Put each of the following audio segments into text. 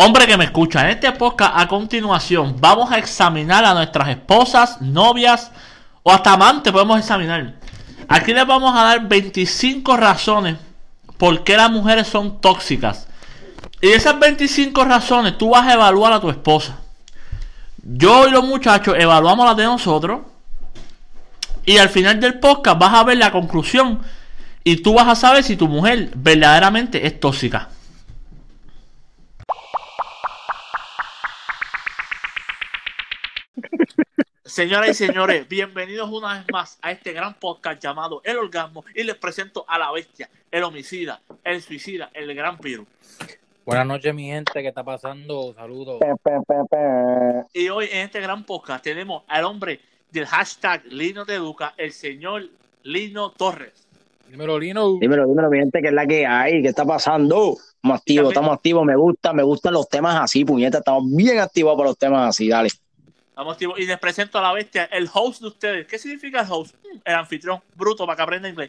Hombre que me escucha, en este podcast a continuación vamos a examinar a nuestras esposas, novias o hasta amantes podemos examinar. Aquí les vamos a dar 25 razones por qué las mujeres son tóxicas. Y esas 25 razones tú vas a evaluar a tu esposa. Yo y los muchachos evaluamos las de nosotros. Y al final del podcast vas a ver la conclusión. Y tú vas a saber si tu mujer verdaderamente es tóxica. Señoras y señores, bienvenidos una vez más a este gran podcast llamado El Orgasmo y les presento a la bestia, el homicida, el suicida, el gran Piro. Buenas noches, mi gente, ¿qué está pasando? Saludos. Y hoy en este gran podcast tenemos al hombre del hashtag Lino te educa, el señor Lino Torres. Dímelo, Lino. Dímelo, dímelo, mi gente, ¿qué es la que hay? ¿Qué está pasando? Estamos activos, estamos activos, me gusta, me gustan los temas así, puñeta, estamos bien activos para los temas así, dale. Vamos, tío, y les presento a la bestia, el host de ustedes. ¿Qué significa el host? El anfitrión, bruto, para que aprenda inglés.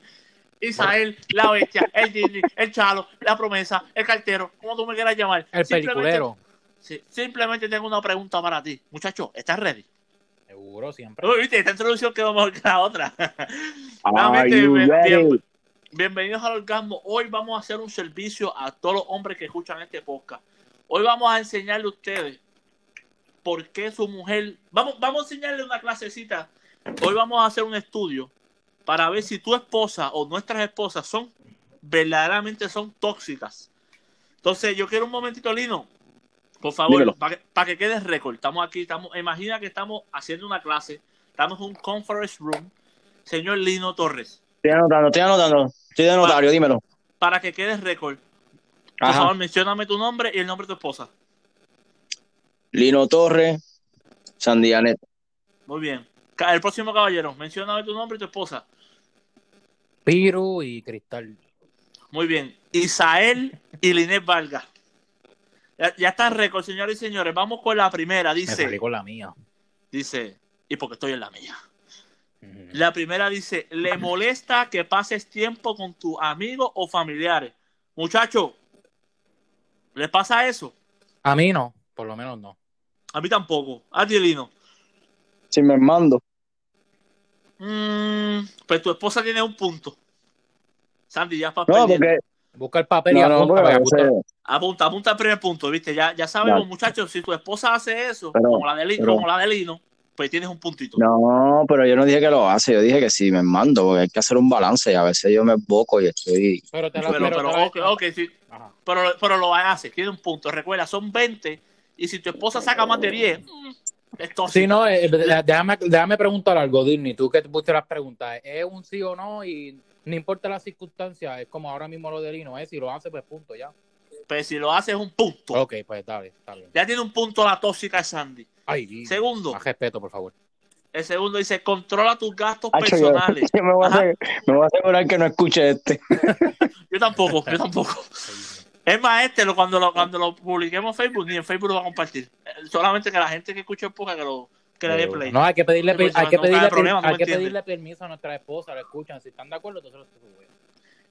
Isael, la bestia, el Disney, el Chalo, la promesa, el cartero, como tú me quieras llamar. El Simplemente- peliculero. Sí, simplemente tengo una pregunta para ti. Muchacho, ¿estás ready? Seguro, siempre. Uy, viste, esta introducción quedó mejor que la otra. Bien- bien- bienvenidos al orgasmo. Hoy vamos a hacer un servicio a todos los hombres que escuchan este podcast. Hoy vamos a enseñarle a ustedes por qué su mujer. Vamos, vamos a enseñarle una clasecita. Hoy vamos a hacer un estudio para ver si tu esposa o nuestras esposas son verdaderamente son tóxicas. Entonces, yo quiero un momentito, Lino. Por favor, para que, para que quede récord. Estamos aquí, estamos, imagina que estamos haciendo una clase, estamos en un conference room. Señor Lino Torres, Estoy anotando, estoy anotando, estoy de notario, dímelo. para que quede récord, por Ajá. favor, mencióname tu nombre y el nombre de tu esposa. Lino Torres, Sandianet. Muy bien. El próximo caballero, mencióname tu nombre y tu esposa. Piru y Cristal. Muy bien. Isael y Linet Vargas. Ya, ya está en récord, señores y señores. Vamos con la primera. Me Dice, con la mía. dice, y porque estoy en la mía. La primera dice, le molesta que pases tiempo con tus amigos o familiares. Muchacho, ¿le pasa eso? A mí no, por lo menos no. A mí tampoco. A ti, Lino. Si me mando. Mm, pues tu esposa tiene un punto. Sandy, ya para No, porque. Busca el papel y No, no, apunta, Apunta, apunta el primer punto, ¿viste? Ya, ya sabemos, muchachos, si tu esposa hace eso, Pero- como, la de pero- como la de Lino, pues tienes un puntito. No, pero yo no dije que lo hace, yo dije que sí me mando, porque hay que hacer un balance y a veces yo me boco y estoy. Pero te pero, pero pero, te la- ok, ok, sí, pero, pero lo hace, tiene un punto. Recuerda, son 20, y si tu esposa saca más de 10, mm, es tóxica. Sí, no, eh, eh, déjame, déjame preguntar algo, Disney. Tú que te pusiste las preguntas. ¿Es un sí o no? Y no importa las circunstancias, es como ahora mismo lo de Lino, es si lo hace, pues punto, ya. Pues si lo hace es un punto. Ok, pues dale, está bien. Ya tiene un punto la tóxica de Sandy. Ay, Segundo, Más respeto, por favor. el segundo dice, controla tus gastos personales. yo me, voy a me voy a asegurar que no escuche este. Yo tampoco, yo tampoco. Es más, este, lo, cuando, lo, cuando lo publiquemos en Facebook, ni en Facebook lo va a compartir. Eh, Solamente que la gente que escuche el podcast que, lo, que le dé play. No, hay que pedirle, hay si que pedirle, problema, hay que pedirle permiso a nuestra esposa, lo escuchan. Si están de acuerdo, entonces lo.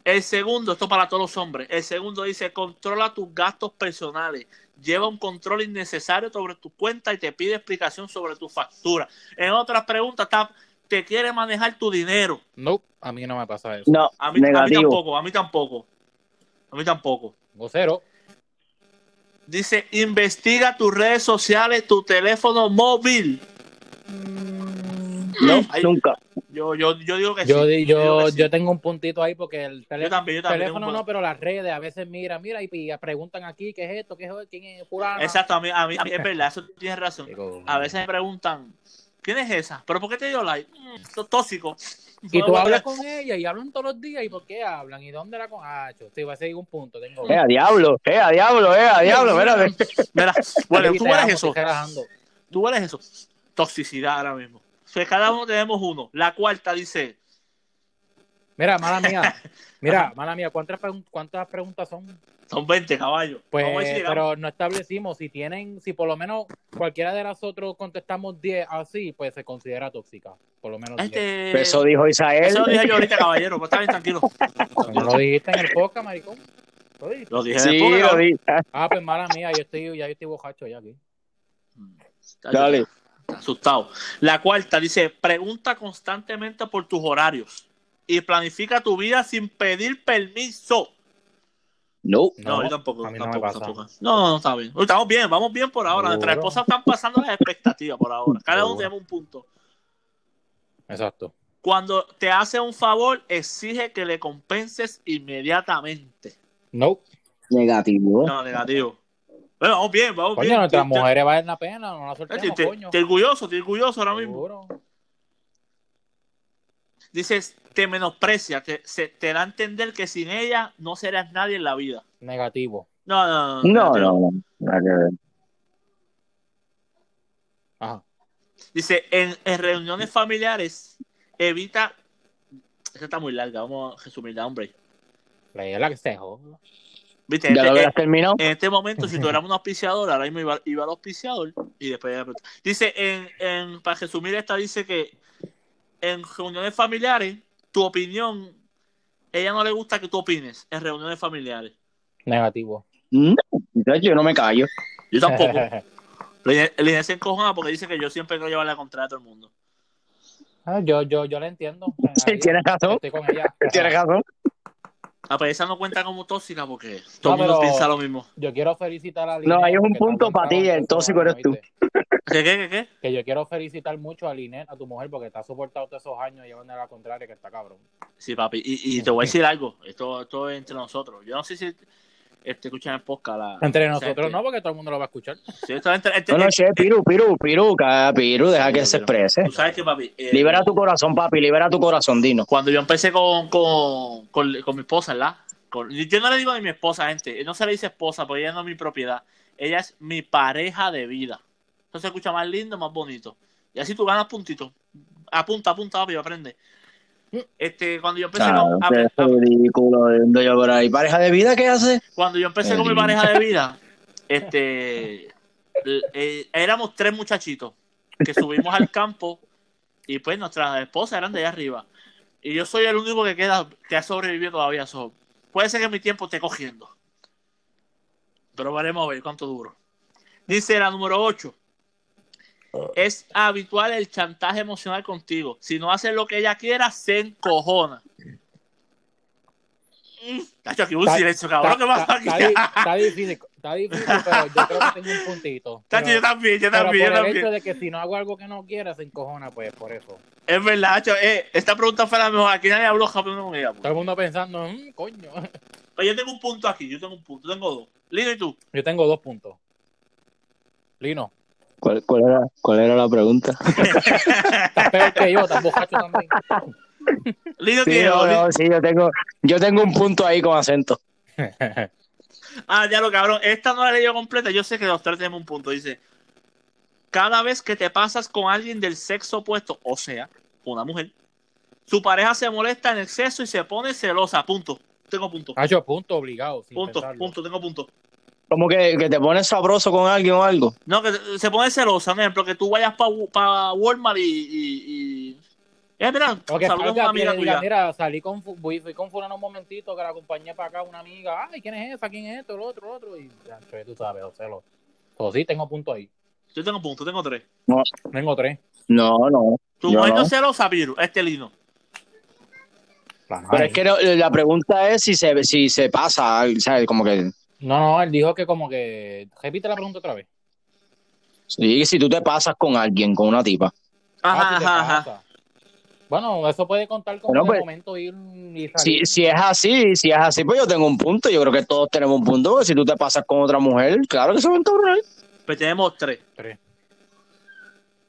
El segundo, esto para todos los hombres. El segundo dice, controla tus gastos personales. Lleva un control innecesario sobre tu cuenta y te pide explicación sobre tu factura. En otras preguntas, está, te quiere manejar tu dinero. No, a mí no me pasa eso. No, A mí, a mí tampoco, a mí tampoco. A mí tampoco. Vocero. Dice, investiga tus redes sociales, tu teléfono móvil. No, Ay, nunca. Yo, yo, yo digo que Yo, sí. yo, que sí. yo tengo un puntito ahí porque el Yo teléfono, también, yo también. teléfono tengo no, pero las redes a veces mira, mira y, y preguntan aquí qué es esto, qué es quién es fulano. Exacto, a mí, a mí- a mí es verdad, eso tienes razón. Digo, A veces me preguntan, ¿quién es esa? ¿Pero por qué te dio like? Mm, esto es tóxico. Y tú hablas con ella y hablan todos los días y por qué hablan y dónde la con ah, yo, sí, va a seguir un punto, tengo. Eh, a diablo, eh, a diablo, eh, a diablo, espérate. Mira, bueno, tú te eres eso. Tú eres eso. Toxicidad ahora mismo. O sea, cada uno tenemos uno. La cuarta dice, Mira, mala mía. Mira, mala mía, ¿cuántas, pregun- cuántas preguntas son? Son 20 caballos. Pues, Vamos a ver si llegamos. pero no establecimos si tienen, si por lo menos cualquiera de nosotros contestamos 10 así, pues se considera tóxica. Por lo menos 10. Este, Eso dijo Isael. eso lo dije yo ahorita, caballero. Pero está bien, tranquilo. No lo dijiste en el podcast, maricón. Uy. Lo dije Sí, después, lo vi. Ah, pues mala mía, yo estoy, ya yo estoy bojacho ya aquí. Dale. Está Asustado. La cuarta dice, pregunta constantemente por tus horarios y planifica tu vida sin pedir permiso. No. No, yo tampoco. a mí no tampoco, me pasa. tampoco. No, no, está bien. Estamos bien, vamos bien por ahora. Nuestras esposas están pasando las expectativas por ahora. Cada uno tiene un punto. Exacto. Cuando te hace un favor, exige que le compenses inmediatamente. No. Negativo. No, negativo. Bueno, vamos bien, vamos Coño, bien. nuestras mujeres valen la pena, no la te- soltemos, te- coño. te orgulloso, estoy orgulloso ahora mismo. Dices, te menosprecia, te, se- te da a entender que sin ella no serás nadie en la vida. Negativo. No, no, no. No, no, no. Ajá. Dice, en, en reuniones familiares, evita. Esta está muy larga, vamos a resumirla, hombre. La que se joda. Viste, ¿Ya lo este- habías terminado? en este momento, si tú eras un auspiciador, ahora mismo iba, iba al auspiciador y después. Dice, en, en, para resumir esta, dice que en reuniones familiares, tu opinión, ella no le gusta que tú opines en reuniones familiares. Negativo. No, muchacho, yo no me callo. Yo tampoco. Le le se encojona porque dice que yo siempre quiero llevar la contraria a todo el mundo. Ah, yo, yo, yo la entiendo. Sí, tienes razón. Estoy con ella. Tienes razón. Ah, pero esa no cuenta como tóxica porque todo el No, mundo piensa lo mismo. Yo quiero felicitar a No, Linet ahí es un punto para ti, el tóxico eres tú. ¿Qué, qué, qué, qué? Que yo quiero felicitar mucho a Linet, a tu mujer, porque te ha soportado todos esos años llevando a la contraria, que está cabrón. Sí, papi. Y, y te voy a decir algo. Esto, esto es entre nosotros. Yo no sé si este, escuchan el podcast. La, Entre o sea, nosotros este- no, porque todo el mundo lo va a escuchar. Sí, esto es entre, entre- No, no, che, entre- Piru, Piru, Piru, ca- Piru, deja que se exprese. Tú sabes que, papi. eh, Libera tu corazón, papi, libera tu corazón, Dino. Cuando yo empecé con, con, con, con mi esposa, ¿verdad? Con- yo no le digo de mi esposa, gente. No se le dice esposa, porque ella no es mi propiedad. Ella es mi pareja de vida. Eso se escucha más lindo, más bonito. Y así tú ganas puntitos. Apunta, apunta, papi, aprende. Este, cuando yo empecé Claro, con, a- a- ridículo. yo por ahí. ¿Pareja de vida qué hace? cuando yo empecé con mi pareja de vida, este, eh, éramos tres muchachitos que subimos al campo y pues nuestras esposas eran de allá arriba. Y yo soy el único que queda, que ha sobrevivido todavía. So, puede ser que mi tiempo esté cogiendo. Pero veremos a ver cuánto duro. Dice la número 8. Es habitual el chantaje emocional contigo. Si no haces lo que ella quiera, se encojona. Mm, Tacho, aquí hubo un Está- silencio, cabrón. ¿Qué pasa Está, aquí? está di- está difícil, está difícil, pero yo creo que tengo un puntito. Tacho, Pero- yo también, yo pero también, yo por el también. hecho de que si no hago algo que no quiera, se encojona, pues por eso. Es verdad, Tacho, eh, esta pregunta fue la mejor. Aquí nadie habló japonés con ella. pues. Todo el mundo pensando, "Mm, coño. Pero yo tengo un punto aquí, yo tengo un punto, tengo dos. Lino y tú. Yo tengo dos puntos. Lino, ¿Cuál, cuál era, ¿Cuál era la pregunta? estás peor que yo, estás bocacho también. Lino Sí, tiene no, sí, yo tengo, yo tengo un punto ahí con acento. Ah, ya lo cabrón. Esta no la leí yo completa. Yo sé que los tres tenemos un punto. Dice: Cada vez que te pasas con alguien del sexo opuesto, o sea, una mujer, su pareja se molesta en exceso y se pone celosa. Punto. Tengo punto. Hacho, punto obligado. Sin Punto, pensarlo. punto, tengo punto. Como que, que te pones sabroso con alguien o algo. No, que se pone celosa, por ejemplo, que tú vayas para Walmart y. y, y... Eh, mira, O que saludos a salga una y amiga diga, mira, salí con, fu- fui, fui con fulano un momentito que la acompañé para acá una amiga. Ay, ¿quién es esa? ¿Quién es esto? El otro, el otro. Y ya, pues, tú sabes, o Pues sí, tengo punto ahí. Yo tengo punto, tengo tres. Tengo tres. No, no. Tu mujer no no. es celosa, Piru, este lino. Pero es que no- la pregunta es si se, si se pasa, ¿sabes? Como que, No, no, él dijo que como que... Repite la pregunta otra vez. sí, si tú te pasas con alguien, con una tipa. Ajá, Ah, si ajá, ajá. pasa. Bueno, eso puede contar como Bueno, pues, momento ir y Si, salir. si es así, si es así, pues yo tengo un punto. Yo creo que todos tenemos un punto. porque si tú te pasas con otra mujer, claro que se va a encabronar. Pues tenemos tres. Tres.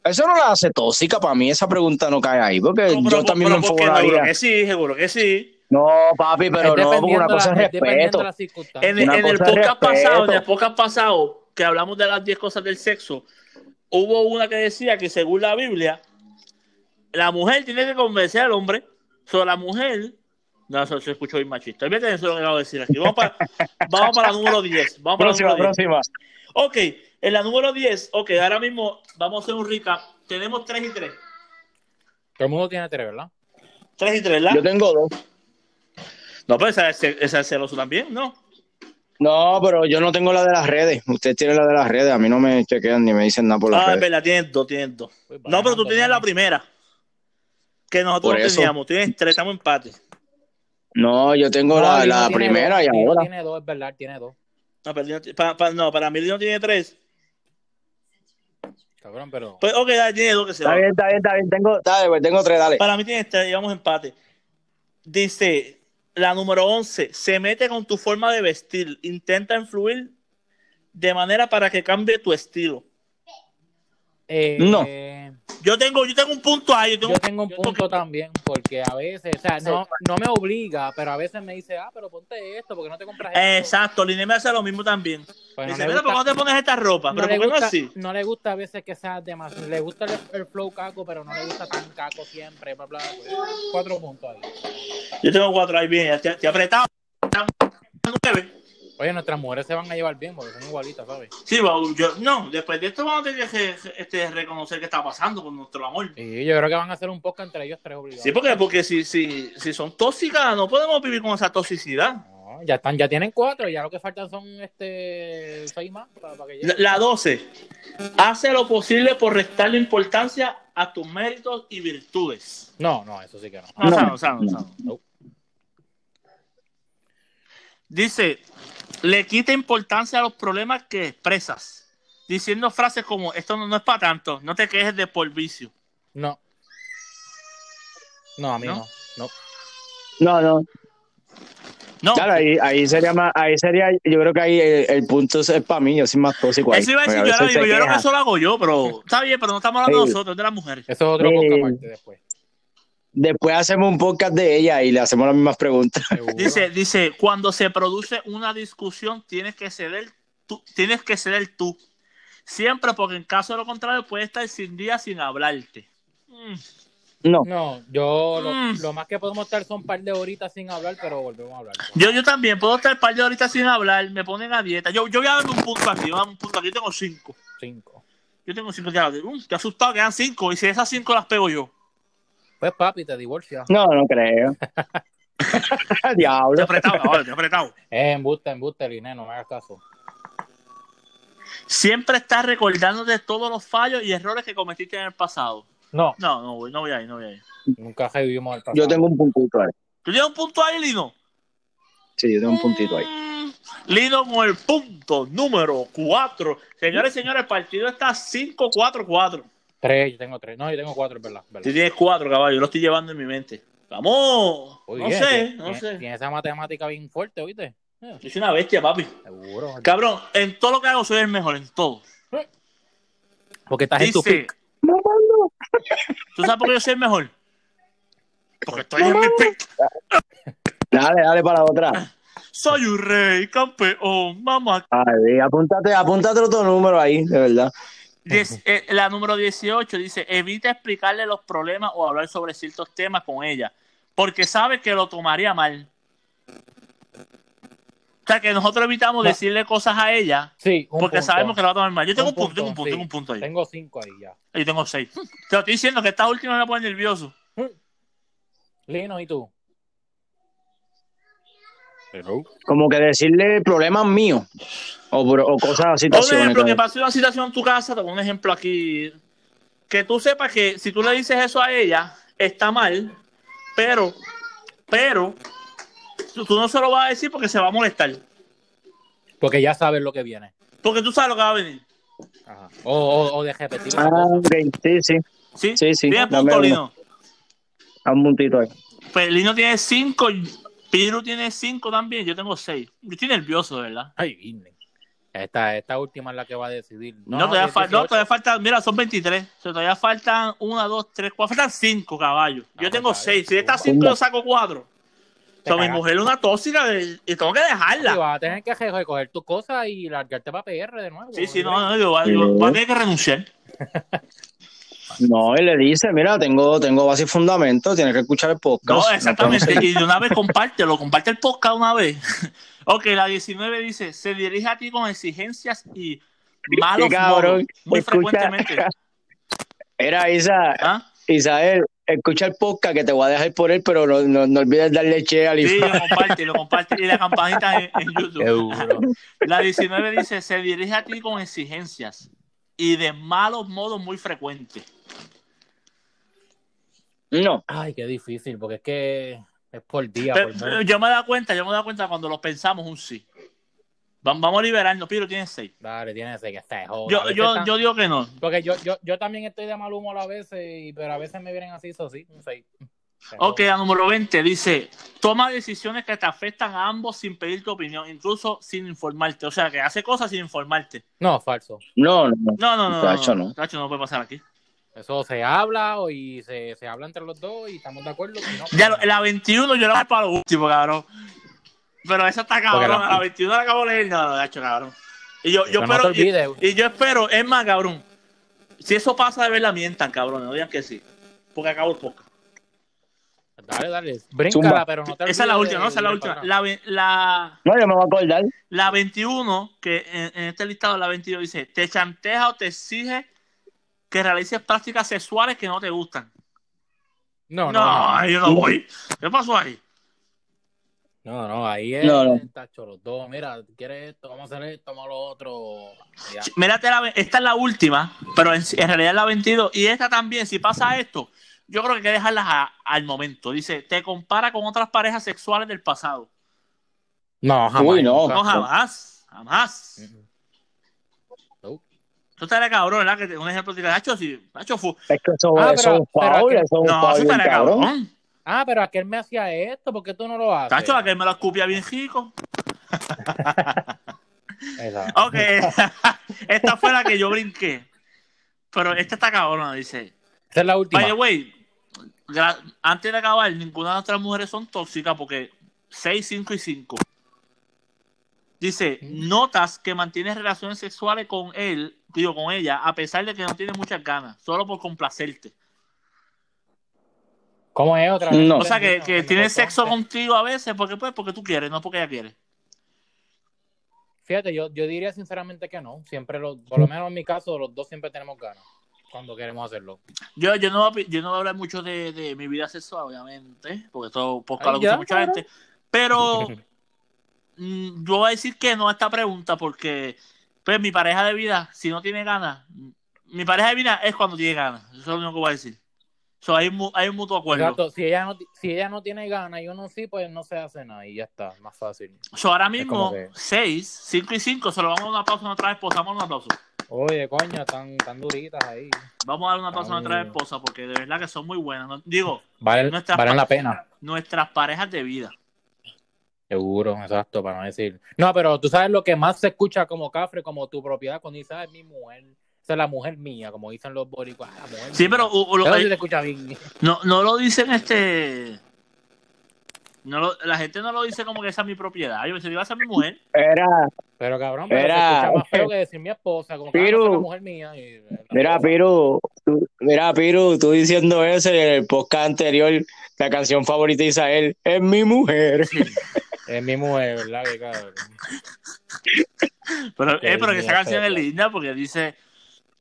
Eso no la hace tóxica. Para mí esa pregunta no cae ahí. Porque No, pero- yo también pero me enfogonaría. Seguro que sí, seguro que sí. No, papi, pero Es no, porque una dependiendo cosa la- es respeto. de las circunstancias. En, en el podcast pasado, en el podcast pasado, que hablamos de las 10 cosas del sexo, hubo una que decía que según la Biblia, la mujer tiene que convencer al hombre. sobre la mujer. No, eso se escuchó bien machista. Fíjate eso lo que acabo de decir aquí. Vamos para, vamos para la número 10. Vamos para Próxima, la número 10. próxima. Ok, en la número 10, ok, ahora mismo vamos a hacer un recap. Tenemos 3 y 3. Todo el mundo tiene tres, ¿verdad? 3 y 3, ¿verdad? Yo tengo dos. No, pero esa, esa es celoso también, ¿no? No, pero yo no tengo la de las redes. Usted tiene la de las redes. A mí no me chequean ni me dicen nada por las Ah, es redes. verdad, tienes dos, tienes dos. Pues, No, pero tú tenías la primera. Que nosotros no teníamos. Tienes tres, estamos empate. No, yo tengo No, la, la tiene primera dos, y ahora. Tiene dos, es verdad, tiene dos. No, pero Lino- pa- pa- no, para mí Lino tiene tres. Cabrón, pero. Pues, ok, dale, tiene dos que se Está va. bien, está bien, está bien. Tengo, dale, pues tengo tres, dale. Para mí tiene tres, llevamos empate. Dice, la número 11, se mete con tu forma de vestir. Intenta influir de manera para que cambie tu estilo. eh, No. Yo tengo, yo tengo un punto ahí. Yo tengo, Yo tengo un punto también, porque a veces, o sea, no, no me obliga, pero a veces me dice, ah, pero ponte esto, porque no te compras esto. Exacto, Liné me hace lo mismo también. Pues no Dice, mira, ¿por qué no te pones esta ropa? no Pero ¿por qué no gusta- así? no le gusta a veces que sea demasiado. Le gusta el, el flow caco, pero no le gusta tan caco siempre. Bla, bla, pues, cuatro puntos ahí. Yo tengo cuatro ahí bien, te, te apretado. Nueve. Oye, nuestras mujeres se van a llevar bien porque son igualitas, ¿sabes? Sí, Baúl, yo, no, después de esto vamos a tener que este, reconocer qué está pasando con nuestro amor. Y yo creo que van a hacer un podcast entre ellos tres obligados. Sí, porque, porque si, si, si son tóxicas, no podemos vivir con esa toxicidad. No, ya están, ya tienen cuatro, ya lo que faltan son este seis más para, para que La, lleguen. la 12. Hace lo posible por restarle importancia a tus méritos y virtudes. No, no, eso sí que no. No, No. sano, sano, sano. No. Dice, le quita importancia a los problemas que expresas, diciendo frases como, esto no, no es para tanto, no te quejes de por vicio. No. No, a mí ¿No? no. No. No, no. No, Claro, ahí, ahí sería más, ahí sería, yo creo que ahí el, el punto es para mí, yo soy más tóxico ahí. eso iba a decir, yo, ahora yo creo que eso lo hago yo, pero está bien, pero no estamos hablando de Sí. nosotros, de las mujeres. Eso es otro Sí. podcast aparte después. Después hacemos un podcast de ella y le hacemos las mismas preguntas. Dice, dice, cuando se produce una discusión, tienes que ceder tú, tienes que ceder tú. Siempre, porque en caso de lo contrario, puedes estar sin día sin hablarte. Mm. No, No, yo lo, Mm. lo más que podemos estar son un par de horitas sin hablar, pero volvemos a hablar. Yo, yo también puedo estar un par de horitas sin hablar, me ponen a dieta. Yo, yo voy a darme un punto aquí, voy a un punto aquí. Yo tengo cinco. Cinco. Yo tengo cinco. Ya, um, te asustado, quedan cinco. Y si esas cinco las pego yo. Pues papi, te divorcias. no, no creo. Te he Diablo. apretado, ahora, te he apretado. Eh, embuste, embuste, Liné, no me hagas caso. Siempre estás recordándote todos los fallos y errores que cometiste en el pasado. No, No, no, voy, no voy ahí, no voy ahí. nunca revivimos el pasado. Yo tengo un puntito ahí. ¿Tú tienes un punto ahí, Lino? Sí, yo tengo un puntito ahí. Mm, Lino con el punto número 4. Señores y señores, el partido está 5-4-4. Tres, yo tengo tres. No, yo tengo cuatro, es verdad. verdad. Si tienes 4, caballo, yo lo estoy llevando en mi mente. Vamos. Muy no bien, sé, tiene- no tiene- sé. Tiene esa matemática bien fuerte, ¿oíste? Eh, Yo soy una bestia, papi. seguro. Cabrón, en todo lo que hago soy el mejor, en todo. Porque estás en tu pick. ¿tú sabes por qué yo soy el mejor? Porque estoy en mi pick. Dale, dale para la otra. Soy un rey, campeón, mamá. Ay, apúntate, apúntate otro número ahí, de verdad. Eh, la número 18 dice, evita explicarle los problemas o hablar sobre ciertos temas con ella, porque sabe que lo tomaría mal. O sea, que nosotros evitamos No. decirle cosas a ella Sí, porque punto. sabemos que lo va a tomar mal. Yo tengo un, Un punto, tengo un punto, sí. tengo un punto ahí. Tengo cinco ahí ya. Yo tengo seis. Te lo estoy diciendo que esta última me pone nervioso. Lino, ¿y tú? Hello. Como que decirle problemas míos o, cosas, Un situaciones. ejemplo, que pase una situación en tu casa, te pongo un ejemplo aquí. Que tú sepas que si tú le dices eso a ella, está mal, pero, pero, tú no se lo vas a decir porque se va a molestar. Porque ya sabes lo que viene. Porque tú sabes lo que va a venir. Ajá. O, o, o de repetir Ah, una cosa. ok, sí, sí. ¿Sí? Sí, sí, Tiene punto. Lino. A un puntito ahí. Pues Lino tiene cinco, Piru tiene cinco también, yo tengo seis. Yo estoy nervioso, de verdad. Ay. Esta, esta última es la que va a decidir. No, todavía, fal- no, 18. todavía faltan, mira, son 23. O sea, todavía faltan una, dos, tres, cuatro, faltan cinco caballos. Yo Ah, tengo pues, seis. Si estas cinco yo saco cuatro. O sea, mi mujer es una tóxica y tengo que dejarla. vas a tener que re- recoger tus cosas y largarte para PR de nuevo. Sí, sí, no, no, yo, yo voy a tener que renunciar. No, y le dice, mira, tengo, tengo base y fundamento, tienes que escuchar el podcast. No, exactamente. Y de una vez compártelo, comparte el podcast una vez. ok, la 19 dice, se dirige a ti con exigencias y malos cabrón. modos, muy Escucha. frecuentemente. Era Isa, ¿Ah? Isael, escucha el podcast que te voy a dejar por él, pero no, no, no olvides darle che al Sí, lo comparte, lo comparte. Y la campanita en, en YouTube. La 19 dice, se dirige a ti con exigencias y de malos modos muy frecuentes. No, Ay, qué difícil, porque es que es por día. Pero, por yo me he dado cuenta, yo me he dado cuenta cuando lo pensamos un sí. Vam- Vamos a liberarnos, Piro tiene seis. Dale, tiene ese que está Yo, yo, están- yo digo que no. Porque yo, yo, yo también estoy de mal humor a veces, y- pero a veces me vienen así, eso sí, un seis. Ok, la número 20 dice, toma decisiones que te afectan a ambos sin pedir tu opinión, incluso sin informarte. O sea, que hace cosas sin informarte. No, falso. no, no. No, no, no. Tacho, no. no. Tacho, no puede pasar aquí. Eso se habla o- y se, se habla entre los dos y estamos de acuerdo. si no, pues Ya, la 21 yo la voy para lo último, cabrón. Pero esa está cabrón. La- La 21 la acabo de leer. No, no, Tacho, cabrón. Y yo, yo espero, olvides. y, y yo espero, es más, cabrón. Si eso pasa de verdad, mientan, cabrón. No digan que sí. Porque acabo el podcast. Dale, dale. Bríncala, Zumba. pero no te Esa es la última, no, esa es la última. La, la, No, yo me voy a acordar. la 21, que en, en este listado la 22 dice, te chanteja o te exige que realices prácticas sexuales que no te gustan. No, No, no, no. yo no voy. ¿Qué pasó ahí? No, no, ahí es. No, no. Tacho, los dos. Mira, ¿quieres esto? Vamos a hacer esto, vamos a lo otro. Ya. Mírate, la, esta es la última, pero en, en realidad es la 22. Y esta también, si pasa esto, yo creo que hay que dejarlas a- al momento. Dice, te compara con otras parejas sexuales del pasado. No, jamás. Uy, no. No, jamás, jamás. Mm. No. Tú estarías cabrón, ¿verdad? Que un ejemplo, diga, Nacho, si, Nacho, fu- Es que eso, Ah, eso pero- es un eso es un no, eso estaría cabrón. cabrón. Ah, pero aquel me hacía esto, ¿por qué tú no lo haces? Tacho, aquel me lo escupía bien chico. Exacto. Ok, esta fue la que yo brinqué. Pero esta está cabrona, dice. Esa es la última. By the way, antes de acabar, ninguna de nuestras mujeres son tóxicas porque 6, 5 y 5. Dice, notas que mantienes relaciones sexuales con él, digo, con ella, a pesar de que no tiene muchas ganas, solo por complacerte. ¿Cómo es otra vez? No. O sea, que, que Me tiene cortó. sexo contigo a veces porque, pues, porque tú quieres, no porque ella quiere. Fíjate, yo, yo diría sinceramente que no. Siempre, lo, por lo menos en mi caso, los dos siempre tenemos ganas cuando queremos hacerlo. Yo, yo, no, voy a- yo no voy a hablar mucho de, de mi vida sexual, obviamente, porque esto podcast Ay, lo gusta ya, mucha gente. Pero mm, yo voy a decir que no a esta pregunta porque pues mi pareja de vida, si no tiene ganas, mi pareja de vida es cuando tiene ganas. Eso es lo único que voy a decir. So, hay, un mu- hay un mutuo acuerdo. Exacto. Si ella, no, si ella no tiene ganas y uno sí, pues no se hace nada y ya está, más fácil. So, ahora mismo, como que- 6, 5 y 5, se lo vamos a dar una pausa a nuestra esposa. Vamos a dar un aplauso. Oye, coño, tan, tan duritas ahí. Vamos a dar una pausa a nuestra Ay. esposa porque de verdad que son muy buenas. No- Digo, Valen, Nuestras la pena. nuestras parejas de vida. Seguro, exacto, para no decir. No, pero tú sabes lo que más se escucha como cafre, como tu propiedad, cuando dices, "Ah, es mi mujer. Esa es la mujer mía, como dicen los boricuas. "Ah, Sí, mía". pero uh, uh, lo- Eso sí eh, se escucha bien. No, no lo dicen este. No lo- la gente no lo dice como que esa es mi propiedad. Yo pensé que iba a ser mi mujer. Era, Pero cabrón, pero Era- se escucha más feo que decir mi esposa, como que "Ah, Piru. esa es la mujer mía. y- mira, Piru, tú- mira, Piru, tú diciendo eso en el podcast anterior, la canción favorita de Isael, es mi mujer. Es mi mujer, ¿verdad? Que cabrón. Pero, eh, pero que esa canción es linda porque dice.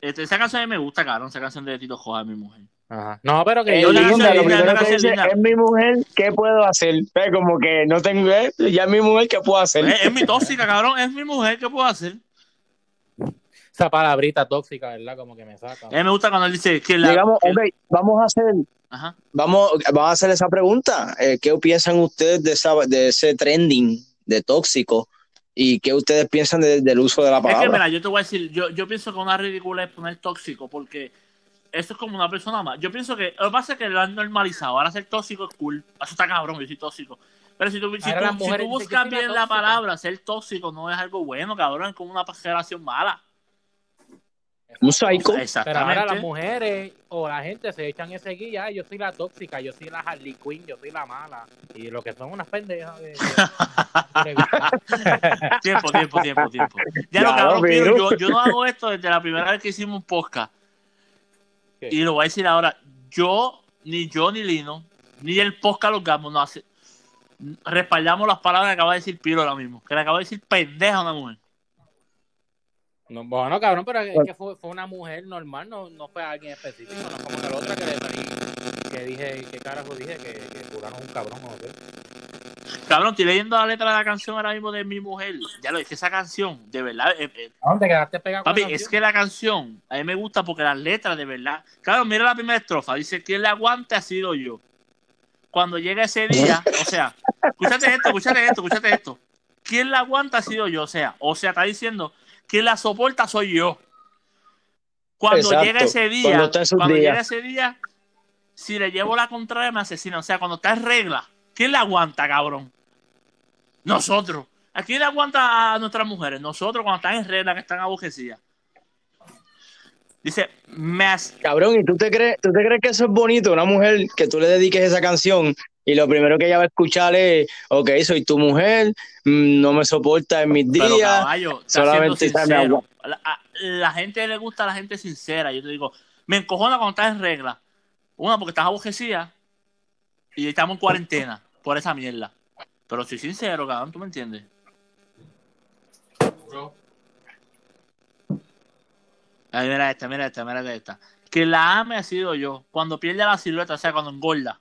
este, esa canción a mí me gusta, cabrón. Esa canción de Tito Joa, mi mujer. Ajá. No, pero que Eh, yo linda, lo primero que dice, es mi mujer, ¿qué puedo hacer? Como que no tengo, eh, ya es mi mujer, ¿qué puedo hacer? Es, es mi tóxica, cabrón. Es mi mujer. ¿Qué puedo hacer? esa palabrita tóxica, ¿verdad? Como que me saca. A mí me gusta cuando él dice que la. Digamos, que- ok, vamos a hacer, Ajá. vamos, vamos a hacer esa pregunta. Eh, ¿Qué piensan ustedes de, esa, de ese trending de tóxico? ¿Y qué ustedes piensan de- del uso de la Es que, palabra? mira, yo te voy a decir, yo, yo pienso que una ridícula es poner tóxico, porque eso es como una persona más. Yo pienso que lo que pasa es que lo han normalizado. Ahora ser tóxico es cool. Eso está cabrón, yo soy tóxico. Pero si tú, si tú- si buscas "Yo soy la bien la tóxica". palabra, ser tóxico no es algo bueno, cabrón, es como una relación mala. Un psycho. Pero Exactamente. ahora las mujeres o la gente se echan ese guía, "Ay, yo soy la tóxica, yo soy la Harley Quinn, yo soy la mala. Y lo que son unas pendejas. de- Tiempo, tiempo, tiempo, tiempo. Ya lo Ya, cabrón, pero- Piro, yo, yo no hago esto desde la primera vez que hicimos un podcast. ¿Qué? Y lo voy a decir ahora. Yo, ni yo, ni Lino, ni el podcast Los Gamos, no hace, respaldamos las palabras que acaba de decir Piro ahora mismo. Que le acaba de decir pendeja a una mujer. No, bueno, cabrón, pero es que fue, fue una mujer normal, no, no fue alguien específico, no como que la otra que le traí. que dije, ¿qué carajo dije? Que, que es un cabrón o qué. Cabrón, estoy leyendo la letra de la canción ahora mismo de mi mujer. Ya lo dije, esa canción, de verdad. eh, eh, ¿A dónde quedaste pegado con papi, la es canción? que la canción a mí me gusta porque las letras, de verdad. Claro, mira la primera estrofa. Dice: ¿Quién la aguante ha sido yo? Cuando llega ese día, o sea, escúchate esto, escúchate esto, escúchate esto. ¿Quién la aguanta ha sido yo? O sea, o sea, está diciendo: ¿Quién la soporta soy yo? Cuando Exacto, llega ese día, cuando cuando llega ese día, si le llevo la contraria me asesina. O sea, cuando está en regla, ¿quién la aguanta, cabrón? Nosotros. ¿A quién le aguanta a nuestras mujeres? Nosotros cuando están en regla, que están abojecidas. Dice, me Cabrón, ¿y tú te crees, tú te crees que eso es bonito? Una mujer que tú le dediques esa canción y lo primero que ella va a escuchar es, ok, soy tu mujer, mm, no me soporta en mis Pero días. caballo, solamente siendo está mi sincero. La, a- la gente le gusta a la gente sincera. Yo te digo, me encojona cuando estás en regla. Una, porque estás abojecida y estamos en cuarentena por esa mierda. Pero soy sincero, cabrón, ¿tú me entiendes? Ay, mira esta, mira esta, mira esta. Que la ame ha sido yo. Cuando pierde la silueta, o sea, cuando engorda.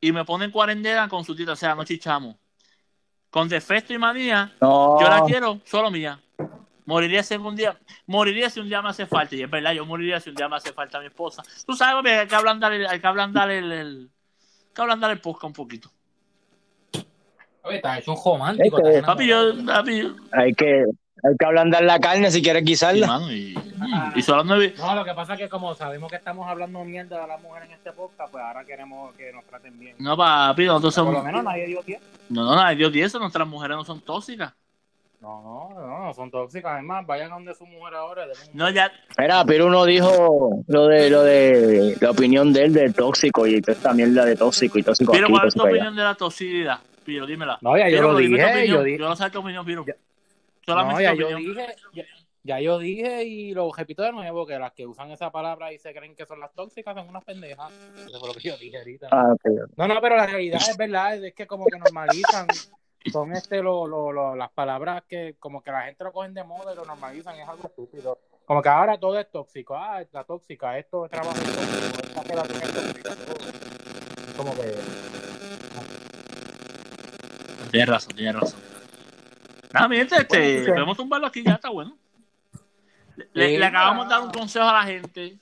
Y me pone en cuarentena con su tita, o sea, no chichamos. Con defecto y manía, No, yo la quiero solo mía. Moriría si algún día, moriría si un día me hace falta. Y es verdad, yo moriría si un día me hace falta mi esposa. Tú sabes, papi, hay que ablandar el, hay que ablandar el, el- hay que ablandar el podcast un poquito. Oye, hecho un romántico. Papi, yo, papi, yo- hay que, hay que ablandar la carne si quieres sí, guisarla. mano, y, y solo no lo que pasa es que como sabemos que estamos hablando mierda de las mujeres en este podcast, pues ahora queremos que nos traten bien. No, papi, nosotros Por lo somos, menos nadie dio pie. no, no, Dios, y eso, nuestras mujeres no son tóxicas. No, no, no, no son tóxicas. Además, vayan a donde su mujer ahora. un- No, ya, Mira, pero uno dijo lo de lo de la opinión de él de tóxico y toda esta mierda de tóxico y tóxico aquí, ¿cuál es tu allá. opinión de la toxicidad? Piro, dímela. No, ya yo Piro, lo dije, opinión. yo dije- no sé tu opinión, Solamente No, ya yo dije, ya, ya yo dije y lo repito de nuevo, que las que usan esa palabra y se creen que son las tóxicas son unas pendejas. Eso fue lo que yo dije ahorita. Ah, ok. No, no, pero la realidad es verdad, es que como que normalizan, son este lo, lo, lo- las palabras que como que la gente lo cogen de moda y lo normalizan, es algo estúpido. Como que ahora todo es tóxico, ah, la tóxica, esto es trabajo tóxico, esta relación es tóxica, todo. Como que Tienes razón, tienes razón. Nada, mi gente, este, podemos tumbarlo aquí, ya está bueno. Le, Sí, le acabamos de dar un consejo a la gente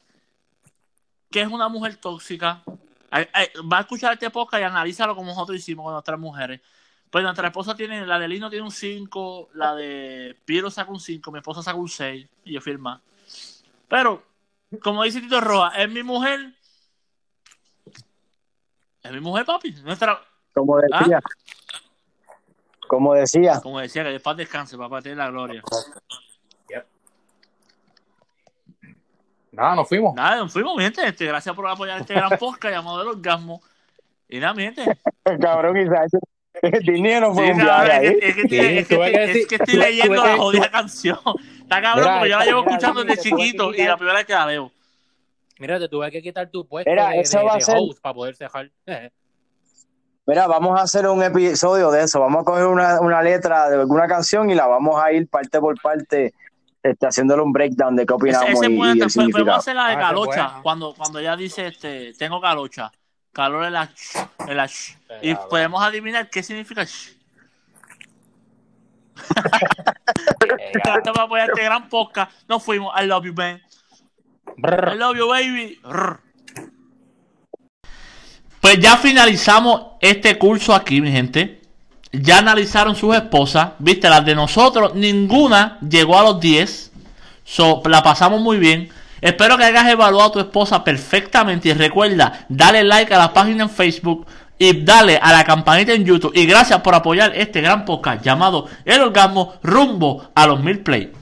que es una mujer tóxica. Ay, ay, Va a escuchar este podcast y analízalo como nosotros hicimos con nuestras mujeres. Pues nuestra esposa tiene, la de Lino tiene un 5, la de Piero saca un 5, mi esposa saca un 6 y yo firma. Pero, como dice Tito Roja, es mi mujer. Es mi mujer, papi. Nuestra, Como decía. Como decía. como decía, que después descanse, papá, tiene la gloria. nada, nos fuimos. Nada, nos fuimos, mi gente. Este, gracias por apoyar este gran podcast llamado El Orgasmo. Y nada, mi gente. El cabrón Isaac. Disney no fue Sí, un cabrón, viaje es, que, es que estoy, Sí, es que tuve estoy- que es decir- que estoy tuve- leyendo la jodida canción. Está cabrón, porque yo la llevo escuchando desde chiquito y la primera vez que la veo. Mira, te tuve que quitar tu puesto Mira, de, eso de- va a de ser- host para poder cejar. Mira, vamos a hacer un episodio de eso. Vamos a coger una, una letra de alguna canción y la vamos a ir parte por parte, este, haciéndole un breakdown de qué Ese, opinamos ese y, puede y hacer la de Ah, calocha, cuando, cuando ella dice, este, tengo calocha. Calor en la, sh, en la sh. Y podemos adivinar qué significa sh. Por apoyar este gran podcast. Nos fuimos. I love you, man. I love you, baby. Rrr. Pues ya finalizamos este curso aquí, mi gente. Ya analizaron sus esposas. Viste, las de nosotros, ninguna llegó a los 10. So, la pasamos muy bien. Espero que hayas evaluado a tu esposa perfectamente. Y recuerda, dale like a la página en Facebook y dale a la campanita en YouTube. Y gracias por apoyar este gran podcast llamado El Orgasmo rumbo a los mil play.